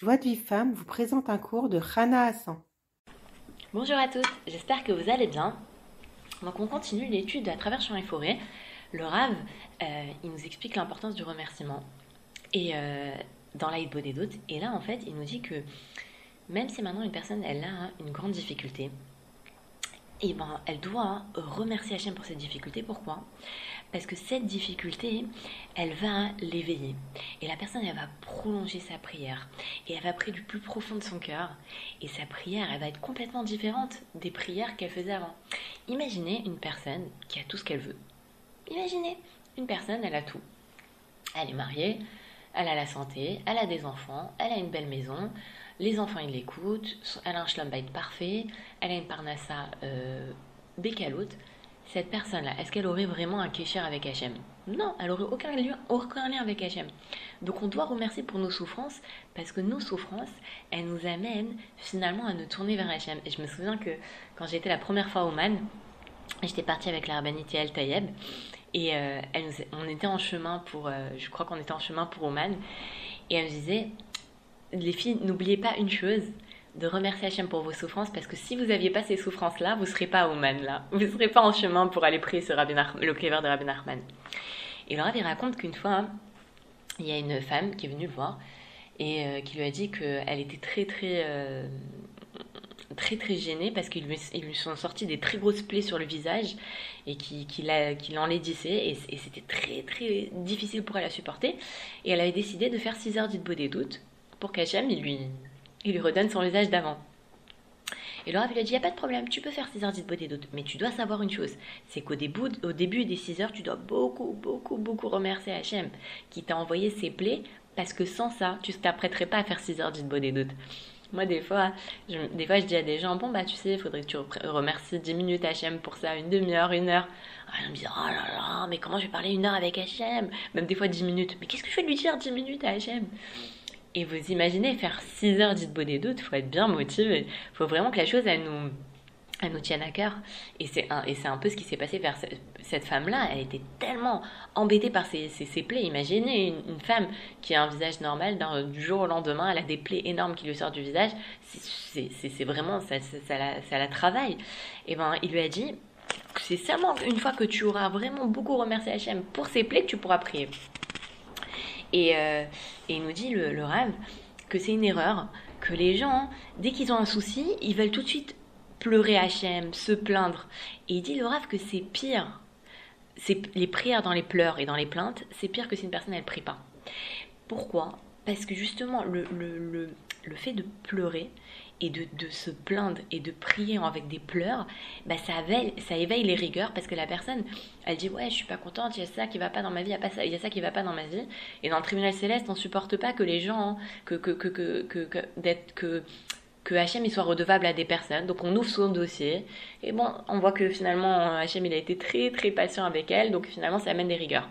Joie de vie femme vous présente un cours de Rana Hassan. Bonjour à tous, j'espère que vous allez bien. Donc on continue l'étude à travers champs et forêts. Le Rav, euh, il nous explique l'importance du remerciement. Et euh, dans des doutes, et là en fait, il nous dit que même si maintenant une personne elle a une grande difficulté, et eh ben, elle doit remercier Hachem pour cette difficulté. Pourquoi? Parce que cette difficulté, elle va l'éveiller. Et la personne, elle va prolonger sa prière. Et elle va prier du plus profond de son cœur. Et sa prière, elle va être complètement différente des prières qu'elle faisait avant. Imaginez une personne qui a tout ce qu'elle veut. Imaginez une personne, elle a tout. Elle est mariée, elle a la santé, elle a des enfants, elle a une belle maison, les enfants ils l'écoutent, elle a un schlumbite parfait, elle a une parnassa euh. Cette personne-là, est-ce qu'elle aurait vraiment un kécher avec Hachem Non, elle aurait aucun lien, avec Hachem. Donc on doit remercier pour nos souffrances parce que nos souffrances, elles nous amènent finalement à nous tourner vers Hachem. Et je me souviens que quand j'étais la première fois au Man, j'étais partie avec la El Tayeb et euh, on était en chemin pour, euh, je crois qu'on était en chemin pour Oman et elle me disait les filles, n'oubliez pas une chose, de remercier Hachem pour vos souffrances, parce que si vous n'aviez pas ces souffrances-là, vous ne serez pas à Oman, là. Vous ne serez pas en chemin pour aller prier ce le cléver de Rabbi Nachman. Et le il raconte qu'une fois, il y a une femme qui est venue le voir et euh, qui lui a dit qu'elle était très, très, euh, très, très gênée parce qu'ils lui, sont sortis des très grosses plaies sur le visage et qui, qui l'enlaidissaient et, c'était très, très difficile pour elle à supporter. Et elle avait décidé de faire 6 heures d'Itbo des doutes pour qu'Hachem il lui, il lui redonne son visage d'avant. Et le Rav lui a dit, il n'y a pas de problème, tu peux faire 6 heures d'Itbodé d'autres, mais tu dois savoir une chose, c'est qu'au début, au début des 6 heures, tu dois beaucoup, beaucoup, beaucoup remercier Hachem qui t'a envoyé ses plaies, parce que sans ça, tu ne t'apprêterais pas à faire 6 heures d'Itbodé d'autres. Moi, des fois, je, des fois, je dis à des gens, bon, bah, tu sais, il faudrait que tu remercies 10 minutes Hachem pour ça, une demi-heure, une heure. Alors, ils me disent, oh là là, mais comment je vais parler une heure avec Hachem? Même des fois 10 minutes. Mais qu'est-ce que je vais lui dire 10 minutes à Hachem? Et vous imaginez faire 6 heures d'It des doutes, il faut être bien motivé. Il faut vraiment que la chose, elle nous, nous tienne à cœur. Et c'est un, un peu ce qui s'est passé vers cette femme-là. Elle était tellement embêtée par ses, ses, plaies. Imaginez une, femme qui a un visage normal, du jour au lendemain, elle a des plaies énormes qui lui sortent du visage. C'est, vraiment, ça, ça, la, ça, la, travaille. Et ben, il lui a dit, c'est seulement une fois que tu auras vraiment beaucoup remercié Hachem pour ses plaies que tu pourras prier. Euh, et, il nous dit, le, rêve, que c'est une erreur, que les gens, dès qu'ils ont un souci, ils veulent tout de suite pleurer Hachem, se plaindre. Et il dit, le rêve, que c'est pire. C'est les prières dans les pleurs et dans les plaintes, c'est pire que si une personne, elle prie pas. Pourquoi? Parce que justement, le, le, le fait de pleurer, et de, se plaindre et de prier avec des pleurs, bah ça, éveille, ça éveille les rigueurs parce que la personne, elle dit ouais je suis pas contente, il y a ça qui va pas dans ma vie, il y a, ça, qui va pas dans ma vie. Et dans le tribunal céleste, on supporte pas que les gens, que que que que que que Hachem il soit redevable à des personnes. Donc on ouvre son dossier et bon, on voit que finalement Hachem il a été très très patient avec elle, donc finalement ça amène des rigueurs.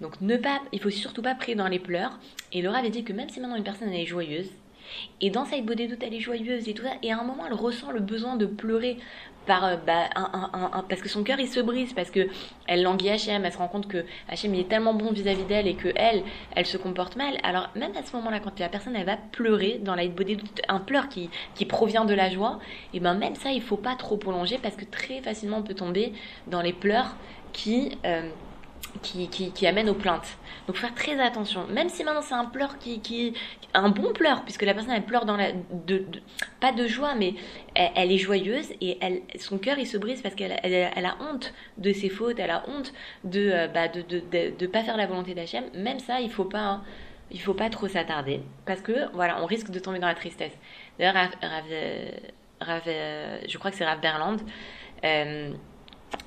Donc ne pas, il faut surtout pas prier dans les pleurs. Et Laura avait dit que même si maintenant une personne elle est joyeuse, et dans sa beauté doute, elle est joyeuse et tout ça. Et à un moment, elle ressent le besoin de pleurer par, euh, bah, un, parce que son cœur il se brise, parce que elle languit Hachem, elle se rend compte que Hachem il est tellement bon vis-à-vis d'elle et que elle, elle se comporte mal. Alors même à ce moment-là, quand la personne elle va pleurer dans la body un pleur qui, qui provient de la joie, et ben même ça il faut pas trop prolonger parce que très facilement on peut tomber dans les pleurs qui euh, qui, amène aux plaintes. Donc faire très attention. Même si maintenant c'est un pleur qui, un bon pleur, puisque la personne elle pleure dans la de, pas de joie, mais elle, est joyeuse et son cœur il se brise parce qu'elle elle, a honte de ses fautes, elle a honte de euh, bah, pas faire la volonté d'Hachem. Même ça, il faut pas il faut pas trop s'attarder parce que voilà, on risque de tomber dans la tristesse. D'ailleurs, Rav, euh, je crois que c'est Rav Berland. Euh,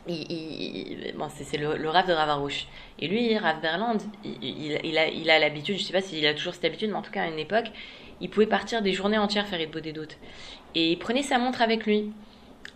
c'est le, le rave de Ravarouche. Et lui, Rav Berland, il, a, il a l'habitude, je sais pas s'il a toujours cette habitude, mais en tout cas à une époque, il pouvait partir des journées entières faire des doutes. Et il prenait sa montre avec lui.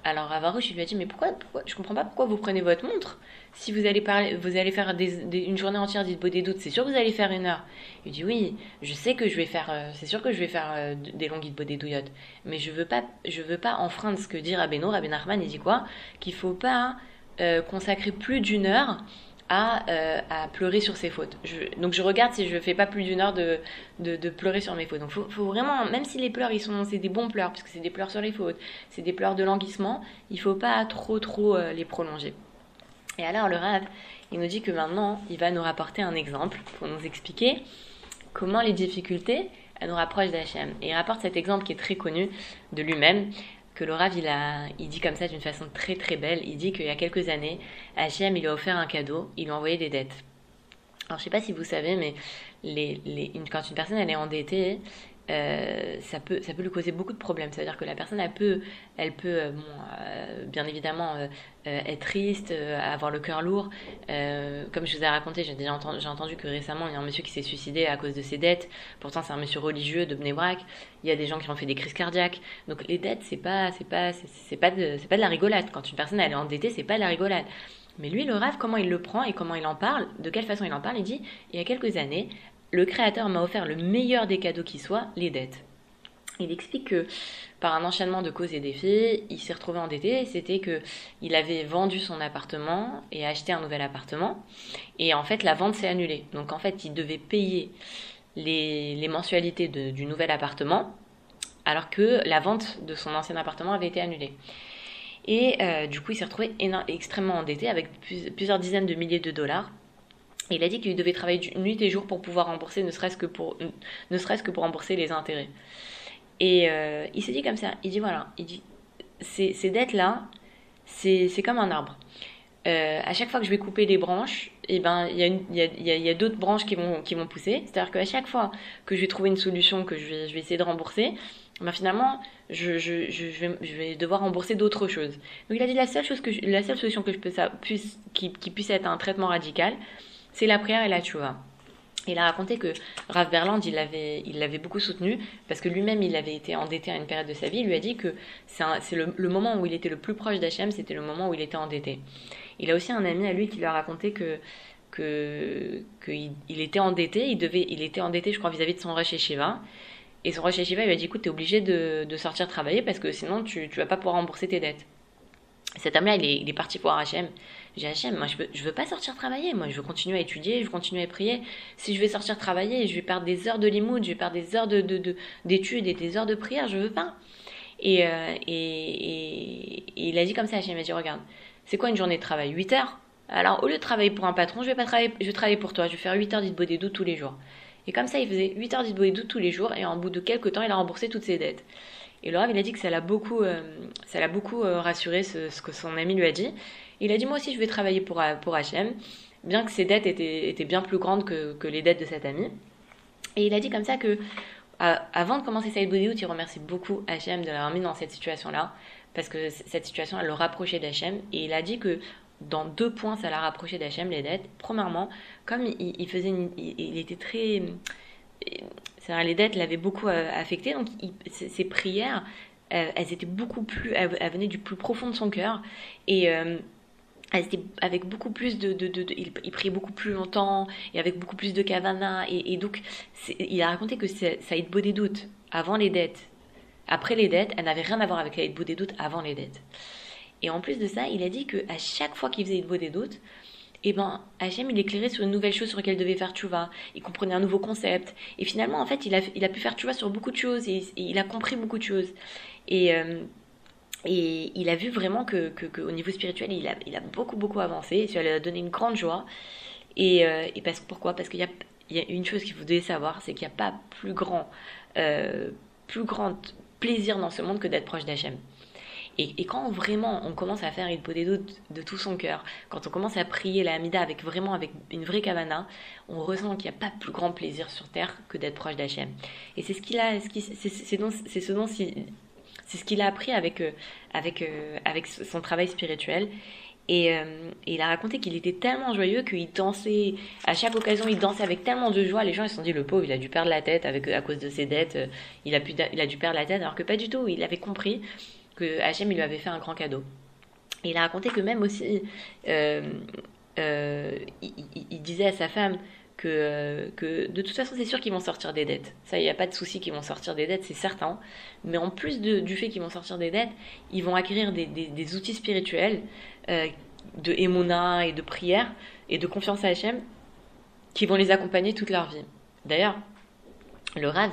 Alors Ravarouche, il lui a dit, mais pourquoi, pourquoi, je comprends pas pourquoi vous prenez votre montre? Si vous allez, faire une journée entière d'Idbo des doutes, c'est sûr que vous allez faire une heure. Il dit, oui, je sais que je vais faire, euh, c'est sûr que je vais faire euh, des longues Idbo des douillottes, mais je veux pas, je veux pas enfreindre ce que dit Rabbeinu, Rabbi Nachman, il dit quoi? Qu'il faut pas euh, consacrer plus d'une heure à, à pleurer sur ses fautes. donc je regarde si je fais pas plus d'une heure de, de, pleurer sur mes fautes. Donc faut, faut vraiment, même si les pleurs, sont, c'est des bons pleurs, puisque c'est des pleurs sur les fautes, c'est des pleurs de languissement, il faut pas trop trop les prolonger. Et alors le rêve, il nous dit que maintenant, il va nous rapporter un exemple pour nous expliquer comment les difficultés nous rapprochent d'Hachem. Et il rapporte cet exemple qui est très connu de lui-même, que il, dit comme ça d'une façon très très belle. Il dit qu'il y a quelques années, Hachem, il lui a offert un cadeau, il lui a envoyé des dettes. Alors je sais pas si vous savez, mais les, les, quand une personne elle est endettée, euh, ça, peut, ça peut lui causer beaucoup de problèmes. C'est-à-dire que la personne, elle peut, elle peut euh, euh, bien évidemment être triste, avoir le cœur lourd. comme je vous ai raconté, j'ai déjà entendu, que récemment, il y a un monsieur qui s'est suicidé à cause de ses dettes. Pourtant, c'est un monsieur religieux de Bnebrak. Il y a des gens qui ont fait des crises cardiaques. Donc les dettes, c'est pas, c'est pas, c'est, pas de, c'est pas de la rigolade. Quand une personne est endettée, c'est pas de la rigolade. Mais lui, le rêve, comment il le prend et comment il en parle, de quelle façon il en parle, il dit, il y a quelques années, le Créateur m'a offert le meilleur des cadeaux qui soit, les dettes. Il explique que par un enchaînement de causes et d'effets, il s'est retrouvé endetté. C'était que il avait vendu son appartement et acheté un nouvel appartement. Et en fait, la vente s'est annulée. Donc en fait, il devait payer les, mensualités du nouvel appartement, alors que la vente de son ancien appartement avait été annulée. Et euh, du coup, il s'est retrouvé extrêmement endetté avec plusieurs dizaines de milliers de dollars il a dit qu'il devait travailler nuit et jour pour pouvoir rembourser, ne serait-ce que pour, ne serait-ce que pour rembourser les intérêts. Et euh, il s'est dit comme ça, il dit voilà, il dit ces, ces dettes-là, c'est comme un arbre. Euh, à chaque fois que je vais couper les branches, et eh ben il y a, y y d'autres branches qui vont, qui vont pousser. C'est-à-dire qu'à chaque fois que je vais trouver une solution, que je vais, je vais essayer de rembourser, ben finalement, je, je, je, vais, je, vais, devoir rembourser d'autres choses. Donc il a dit la seule, chose que la seule solution que je peux, ça, puisse, qui, qui puisse être un traitement radical, c'est la prière et la tchouva. Il a raconté que Rav Berland, il l'avait il beaucoup soutenu parce que lui-même, il avait été endetté à une période de sa vie. Il lui a dit que c'est le, moment où il était le plus proche d'Hachem, c'était le moment où il était endetté. Il a aussi un ami à lui qui lui a raconté que qu'il il était endetté, il devait, il était endetté, je crois, vis-à-vis de son Rosh Shiva. Et son Rosh Shiva lui a dit, écoute, tu es obligé de, sortir travailler parce que sinon tu, ne vas pas pouvoir rembourser tes dettes. Cet homme-là, il est, parti voir Hachem. J'ai Hachem, moi je veux, veux pas sortir travailler, moi je veux continuer à étudier, je veux continuer à prier. Si je vais sortir travailler, je vais perdre des heures de limoud, je vais perdre des heures de, d'études et des heures de prière, je veux pas. Et, euh, il a dit comme ça Hachem, il m'a dit regarde, c'est quoi une journée de travail? 8 heures? Alors au lieu de travailler pour un patron, je vais pas travailler, je vais pour toi, je vais faire 8 heures doutes tous les jours. Et comme ça, il faisait 8 heures doutes tous les jours, et en bout de quelques temps, il a remboursé toutes ses dettes. Et le il a dit que ça l'a beaucoup, euh, ça l'a beaucoup euh, rassuré ce, que son ami lui a dit. Il a dit moi aussi je vais travailler pour, pour HM, bien que ses dettes étaient, étaient bien plus grandes que, que, les dettes de cet ami. Et il a dit comme ça que avant de commencer Saïd Bouddiout, il remercie beaucoup HM de l'avoir mis dans cette situation-là, parce que cette situation, elle le rapprochait d'HM. Et il a dit que dans deux points, ça l'a rapproché d'HM, les dettes. Premièrement, comme il, faisait il, était très... les dettes l'avaient beaucoup euh, affecté, donc ses, prières, euh, elles étaient beaucoup plus... Elles, venaient du plus profond de son cœur. Et... Euh, avec beaucoup plus de, de, de, il, priait beaucoup plus longtemps et avec beaucoup plus de kavana et, donc il a raconté que ça a beau des doutes avant les dettes. Après les dettes elle n'avait rien à voir avec des doutes avant les dettes. Et en plus de ça il a dit que à chaque fois qu'il faisait des doutes et eh ben Hachem il éclairait sur une nouvelle chose sur laquelle il devait faire tchouva. Il comprenait un nouveau concept. Et finalement en fait il a, il a pu faire tchouva sur beaucoup de choses et, il a compris beaucoup de choses. Et euh, et il a vu vraiment que, au niveau spirituel, il a, beaucoup, beaucoup avancé. Ça lui a donné une grande joie. Et, euh, et pourquoi? Parce qu'il y a, une chose qu'il devez savoir, c'est qu'il n'y a pas plus grand, euh, plus plaisir dans ce monde que d'être proche d'Hachem. Et, et, quand vraiment on commence à faire une peau des doutes de tout son cœur, quand on commence à prier la Hamida avec vraiment avec une vraie kavana, on ressent qu'il n'y a pas plus grand plaisir sur terre que d'être proche d'Hachem. Et c'est ce qu'il a, c'est ce dont c'est ce qu'il a appris avec, euh, avec, euh, avec son travail spirituel. Et, euh, et, il a raconté qu'il était tellement joyeux qu'il dansait, à chaque occasion, il dansait avec tellement de joie. Les gens, ils se sont dit, le pauvre, il a dû perdre la tête avec, à cause de ses dettes, il a, pu, il a dû perdre la tête, alors que pas du tout. Il avait compris que Hachem, il lui avait fait un grand cadeau. Et il a raconté que même aussi, il, disait à sa femme, que, que de toute façon, c'est sûr qu'ils vont sortir des dettes. Ça, il n'y a pas de souci qu'ils vont sortir des dettes, c'est certain. Mais en plus du fait qu'ils vont sortir des dettes, ils vont acquérir des, outils spirituels euh, de émouna et de prière et de confiance à Hachem qui vont les accompagner toute leur vie. D'ailleurs, le Rav,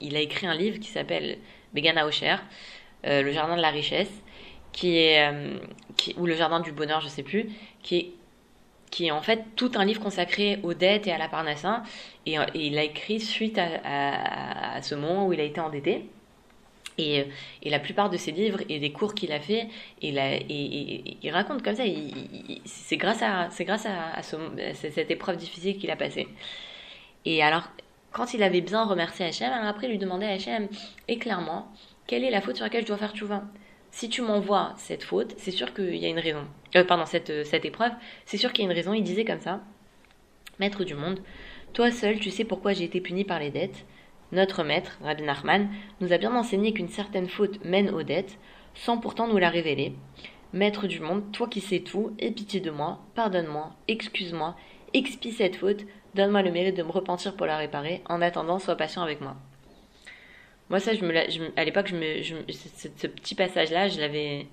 il a écrit un livre qui s'appelle Begana Osher, euh, le jardin de la richesse, qui est, euh, ou le jardin du bonheur, je sais plus, qui est, qui est en fait tout un livre consacré aux dettes et à la parnassin. Et, et il a écrit suite à, ce moment où il a été endetté. Et, et, la plupart de ses livres et des cours qu'il a fait, il, et, raconte comme ça, c'est grâce à, c'est grâce à, à, ce, à cette épreuve difficile qu'il a passée. Et alors, quand il avait bien remercié Hachem, alors après il lui demandait à Hachem, éclaire-moi, quelle est la faute sur laquelle je dois faire tchouva Si tu m'envoies cette faute, c'est sûr qu'il y a une raison. Euh, pardon, cette, cette épreuve, c'est sûr qu'il y a une raison. Il disait comme ça, Maître du monde, toi seul, tu sais pourquoi j'ai été puni par les dettes. Notre maître, Rabbi Nachman, nous a bien enseigné qu'une certaine faute mène aux dettes, sans pourtant nous la révéler. Maître du monde, toi qui sais tout, aie pitié de moi, pardonne-moi, excuse-moi, expie cette faute, Donne-moi le mérite de me repentir pour la réparer. En attendant, sois patient avec moi. Moi, ça, je me, je, à l'époque, je me, je, ce, petit passage-là, je l'avais,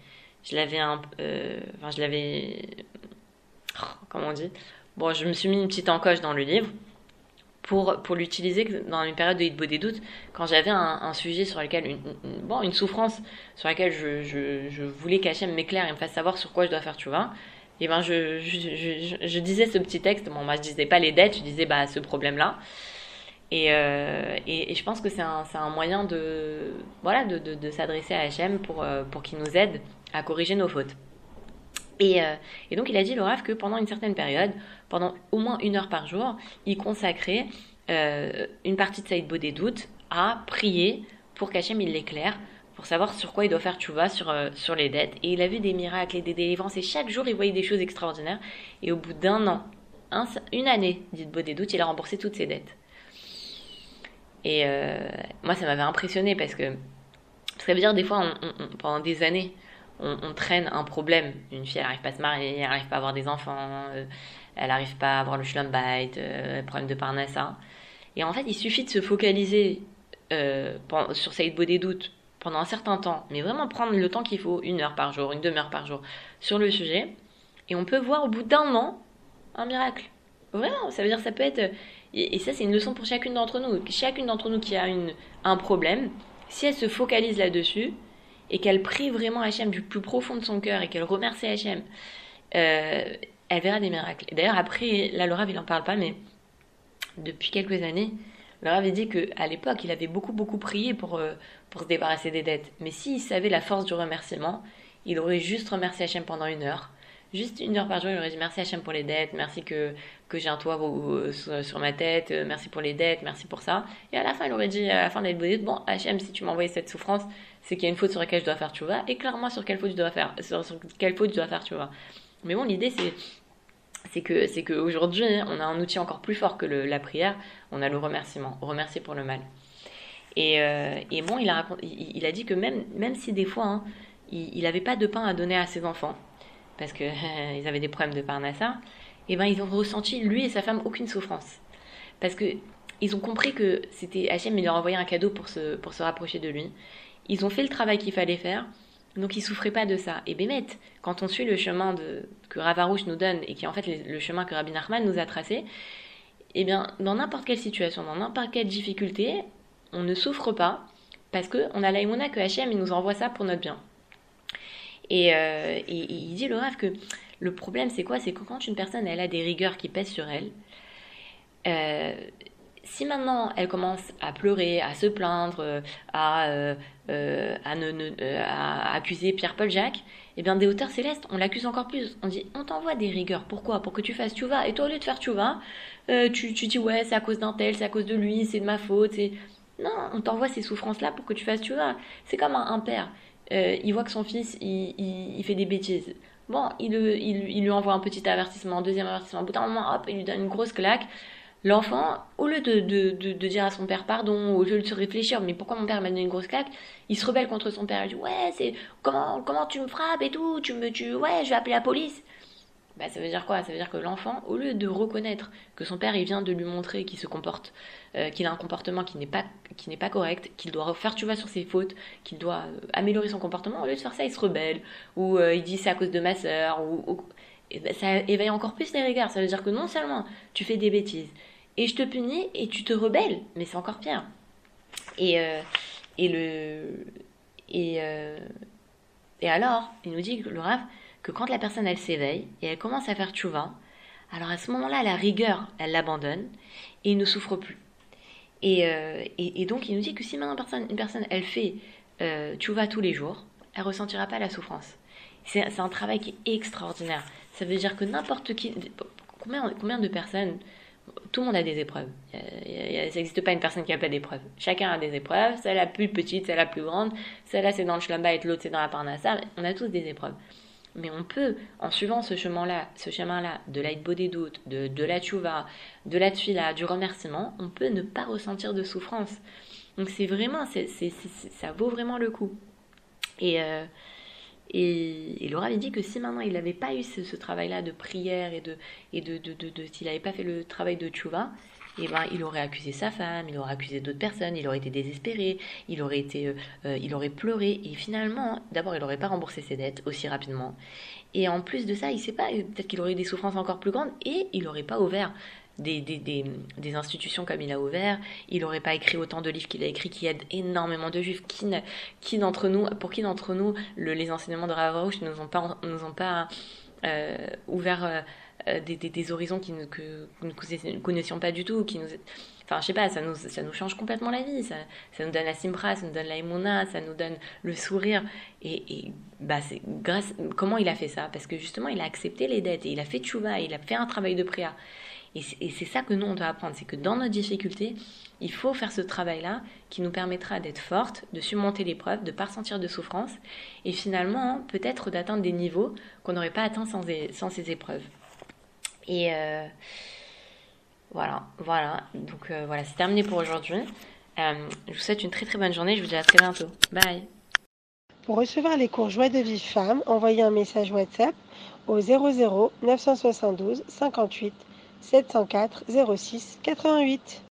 je l'avais un, euh, enfin, je l'avais, oh, comment on dit? Bon, je me suis mis une petite encoche dans le livre pour, pour l'utiliser dans une période de hitbo des doutes, quand j'avais un, sujet sur lequel, bon, une souffrance sur laquelle je, je, je voulais cacher m'éclaire et me fasse savoir sur quoi je dois faire, tu vois et ben je, je, disais ce petit texte. Bon, moi je disais pas les dettes, je disais bah ce problème-là. Et, euh, et, je pense que c'est un, un, moyen de voilà de, de, s'adresser à HM pour, euh, pour qu'il nous aide à corriger nos fautes. Et, euh, et donc il a dit le que pendant une certaine période, pendant au moins une heure par jour, il consacrait euh, une partie de sa des doutes à prier pour qu'Hachem il l'éclaire pour savoir sur quoi il doit faire tchouva sur, euh, sur les dettes. Et il a vu des miracles et des délivrances, et chaque jour il voyait des choses extraordinaires. Et au bout d'un an, un, une année, dit des doutes, il a remboursé toutes ses dettes. Et moi, ça m'avait impressionné parce que ça veut dire des fois, pendant des années, on, traîne un problème. Une fille, elle n'arrive pas à se marier, elle n'arrive pas à avoir des enfants, euh, elle n'arrive pas à avoir le schlumbite, euh, problème de parnassa. Et en fait, il suffit de se focaliser euh, sur Saïd Beau des doutes pendant un certain temps, mais vraiment prendre le temps qu'il faut, une heure par jour, une demi-heure par jour, sur le sujet, et on peut voir au bout d'un an un miracle. Vraiment, ça veut dire ça peut être... Et, ça, c'est une leçon pour chacune d'entre nous. Chacune d'entre nous qui a une, un problème, si elle se focalise là-dessus, et qu'elle prie vraiment Hachem du plus profond de son cœur, et qu'elle remercie Hachem, euh, elle verra des miracles. D'ailleurs, après, là, Laura, il n'en parle pas, mais depuis quelques années, le avait dit qu'à l'époque, il avait beaucoup, beaucoup prié pour, euh, pour se débarrasser des dettes. Mais s'il savait la force du remerciement, il aurait juste remercié Hachem pendant une heure. Juste une heure par jour, il aurait dit merci Hachem pour les dettes, merci que, que j'ai un toit sur, sur, ma tête, euh, merci pour les dettes, merci pour ça. Et à la fin, il aurait dit, à la fin de la bon, Hachem, si tu envoyé cette souffrance, c'est qu'il y a une faute sur laquelle je dois faire, tu vois. Éclaire-moi sur quelle faute je dois faire, sur, quelle faute je dois faire, tu vois. Mais bon, l'idée, c'est c'est que c'est qu'aujourd'hui on a un outil encore plus fort que la prière on a le remerciement remercier pour le mal et, euh, et bon il a il, a dit que même même si des fois hein, il n'avait pas de pain à donner à ses enfants parce que euh, ils avaient des problèmes de parnassa et ben ils ont ressenti lui et sa femme aucune souffrance parce que ils ont compris que c'était Hachem il leur envoyé un cadeau pour se pour se rapprocher de lui ils ont fait le travail qu'il fallait faire donc ils souffraient pas de ça. Et Bémet, quand on suit le chemin que Ravarouche nous donne et qui est en fait le, chemin que Rabbi Nachman nous a tracé, eh bien, dans n'importe quelle situation, dans n'importe quelle difficulté, on ne souffre pas parce qu'on a l'aïmouna que Hachem nous envoie ça pour notre bien. Et, euh, il dit le rêve que le problème c'est quoi? C'est que quand une personne elle a des rigueurs qui pèsent sur elle, euh, si maintenant elle commence à pleurer, à se plaindre, à, euh, euh, à, ne, ne, euh, à accuser Pierre-Paul Jacques, eh bien des hauteurs célestes, on l'accuse encore plus. On dit, on t'envoie des rigueurs. Pourquoi? Pour que tu fasses tu vas. Et toi, au lieu de faire tu vas, euh, tu, tu dis, ouais, c'est à cause d'un tel, c'est à cause de lui, c'est de ma faute. Non, on t'envoie ces souffrances-là pour que tu fasses tu vas. C'est comme un, père. Euh, il voit que son fils, il, il, fait des bêtises. Bon, il, il, il, lui envoie un petit avertissement, un deuxième avertissement. Au bout d'un moment, hop, il lui donne une grosse claque. L'enfant, au lieu de, de, de, dire à son père pardon, au lieu de se réfléchir, mais pourquoi mon père m'a donné une grosse claque, il se rebelle contre son père. Il dit ouais, c'est comment comment tu me frappes et tout, tu me tu ouais, je vais appeler la police. bah, ça veut dire quoi? Ça veut dire que l'enfant, au lieu de reconnaître que son père il vient de lui montrer qu'il se comporte, euh, qu'il a un comportement qui n'est pas, pas correct, qu'il doit refaire tu vois sur ses fautes, qu'il doit euh, améliorer son comportement, au lieu de faire ça, il se rebelle, ou euh, il dit c'est à cause de ma soeur, ou, et ben, ça éveille encore plus les regards. Ça veut dire que non seulement tu fais des bêtises, et je te punis, et tu te rebelles, mais c'est encore pire. Et, et le... Et, et alors, il nous dit, le Rav, que quand la personne elle s'éveille et elle commence à faire tchouva, alors à ce moment-là, la rigueur, elle l'abandonne et il ne souffre plus. Euh, et, et, donc il nous dit que si maintenant une personne, elle fait euh, tchouva tous les jours, elle ressentira pas la souffrance. C'est un travail qui est extraordinaire. Ça veut dire que n'importe qui, combien, combien de personnes, tout le monde a des épreuves. ça n'existe pas une personne qui n'a pas d'épreuves. Chacun a des épreuves, celle la plus petite, celle la plus grande, celle-là c'est dans le shlamba et l'autre c'est dans la parnassa. On a tous des épreuves mais on peut, en suivant ce chemin-là, ce chemin-là, de l'aide des doutes, de, la tchouva, de la tfila, du remerciement, on peut ne pas ressentir de souffrance. Donc c'est vraiment, ça vaut vraiment le coup. Et, euh, et, et, Laura avait dit que si maintenant il n'avait pas eu ce, travail-là de prière et de, et de, de, de, s'il n'avait pas fait le travail de tchouva, eh ben, il aurait accusé sa femme, il aurait accusé d'autres personnes, il aurait été désespéré, il aurait, été, euh, euh, il aurait pleuré, et finalement, d'abord, il n'aurait pas remboursé ses dettes aussi rapidement. Et en plus de ça, il sait pas, peut-être qu'il aurait eu des souffrances encore plus grandes, et il n'aurait pas ouvert des, des, des, institutions comme il a ouvert, il n'aurait pas écrit autant de livres qu'il a écrit qui aident énormément de juifs. Qui, qui d'entre nous, pour qui d'entre nous, le, les enseignements de Rav ne nous ont pas, nous ont pas euh, ouvert euh, des, horizons qui, que, nous connaissions pas du tout, qui nous, enfin je sais pas, ça nous, ça nous change complètement la vie, ça, ça nous donne la simpra, ça nous donne la ça nous donne le sourire, et, et bah c'est grâce, comment il a fait ça? Parce que justement il a accepté les dettes, et il a fait tchouva, il a fait un travail de prière, et c'est ça que nous on doit apprendre, c'est que dans nos difficultés, il faut faire ce travail-là qui nous permettra d'être forte, de surmonter l'épreuve, de ne pas ressentir de souffrance, et finalement peut-être d'atteindre des niveaux qu'on n'aurait pas atteints sans, sans ces épreuves. Et euh, voilà, voilà. Donc euh, voilà, c'est terminé pour aujourd'hui. Euh, je vous souhaite une très très bonne journée. Je vous dis à très bientôt. Bye. Pour recevoir les cours Joie de vie femme, envoyez un message WhatsApp au 00 972 58 704 06 88.